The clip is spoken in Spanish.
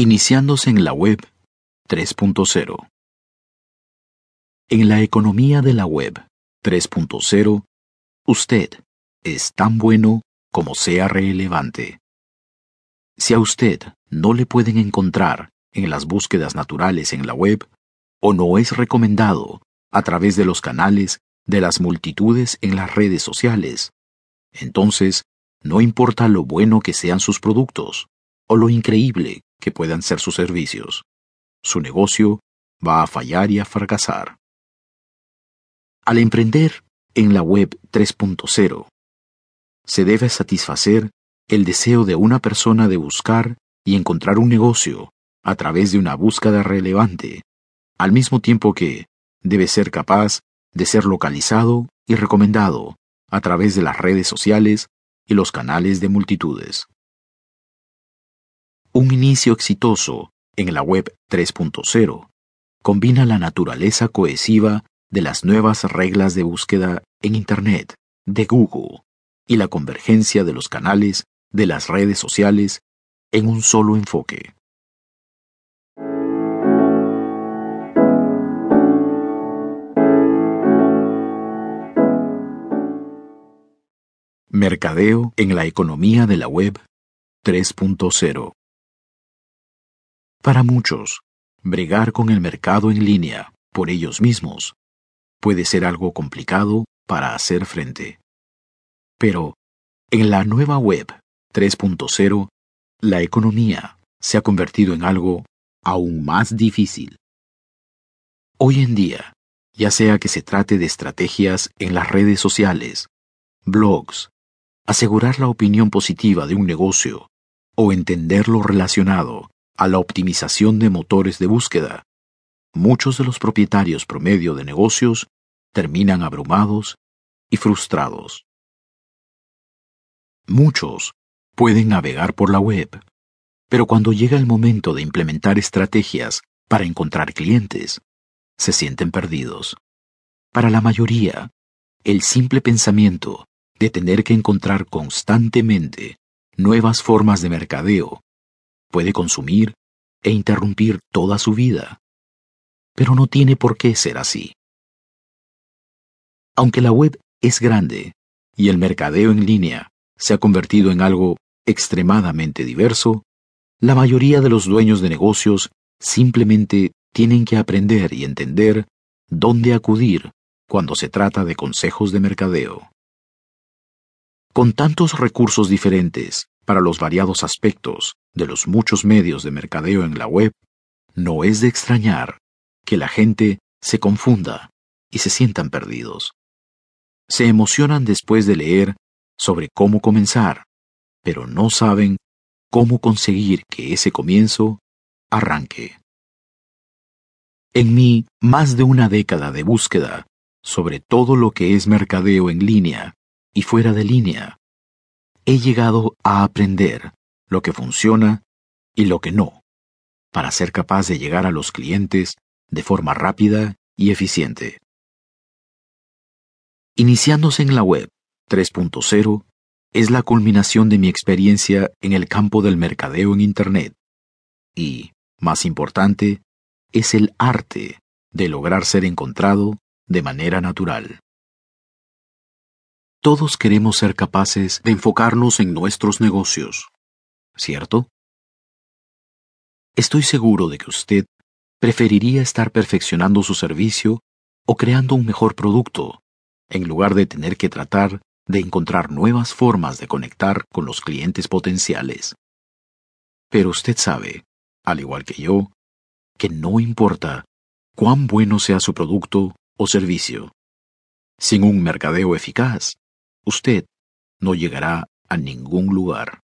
Iniciándose en la web 3.0. En la economía de la web 3.0, usted es tan bueno como sea relevante. Si a usted no le pueden encontrar en las búsquedas naturales en la web, o no es recomendado a través de los canales de las multitudes en las redes sociales, entonces no importa lo bueno que sean sus productos o lo increíble que puedan ser sus servicios, su negocio va a fallar y a fracasar. Al emprender en la web 3.0, se debe satisfacer el deseo de una persona de buscar y encontrar un negocio a través de una búsqueda relevante, al mismo tiempo que debe ser capaz de ser localizado y recomendado a través de las redes sociales y los canales de multitudes. Un inicio exitoso en la web 3.0 combina la naturaleza cohesiva de las nuevas reglas de búsqueda en Internet de Google y la convergencia de los canales de las redes sociales en un solo enfoque. Mercadeo en la economía de la web 3.0 Para muchos, bregar con el mercado en línea por ellos mismos puede ser algo complicado para hacer frente. Pero, en la nueva web 3.0, la economía se ha convertido en algo aún más difícil. Hoy en día, ya sea que se trate de estrategias en las redes sociales, blogs, asegurar la opinión positiva de un negocio o entender lo relacionado a la optimización de motores de búsqueda, muchos de los propietarios promedio de negocios terminan abrumados y frustrados. Muchos pueden navegar por la web, pero cuando llega el momento de implementar estrategias para encontrar clientes, se sienten perdidos. Para la mayoría, el simple pensamiento de tener que encontrar constantemente nuevas formas de mercadeo, puede consumir e interrumpir toda su vida. Pero no tiene por qué ser así. Aunque la web es grande y el mercadeo en línea se ha convertido en algo extremadamente diverso, la mayoría de los dueños de negocios simplemente tienen que aprender y entender dónde acudir cuando se trata de consejos de mercadeo. Con tantos recursos diferentes para los variados aspectos de los muchos medios de mercadeo en la web, no es de extrañar que la gente se confunda y se sientan perdidos. Se emocionan después de leer sobre cómo comenzar, pero no saben cómo conseguir que ese comienzo arranque. En mí, más de una década de búsqueda sobre todo lo que es mercadeo en línea y fuera de línea, he llegado a aprender lo que funciona y lo que no, para ser capaz de llegar a los clientes de forma rápida y eficiente. Iniciándose en la web 3.0 es la culminación de mi experiencia en el campo del mercadeo en Internet y, más importante, es el arte de lograr ser encontrado de manera natural. Todos queremos ser capaces de enfocarnos en nuestros negocios, ¿cierto? Estoy seguro de que usted preferiría estar perfeccionando su servicio o creando un mejor producto, en lugar de tener que tratar de encontrar nuevas formas de conectar con los clientes potenciales. Pero usted sabe, al igual que yo, que no importa cuán bueno sea su producto o servicio. Sin un mercadeo eficaz, usted no llegará a ningún lugar.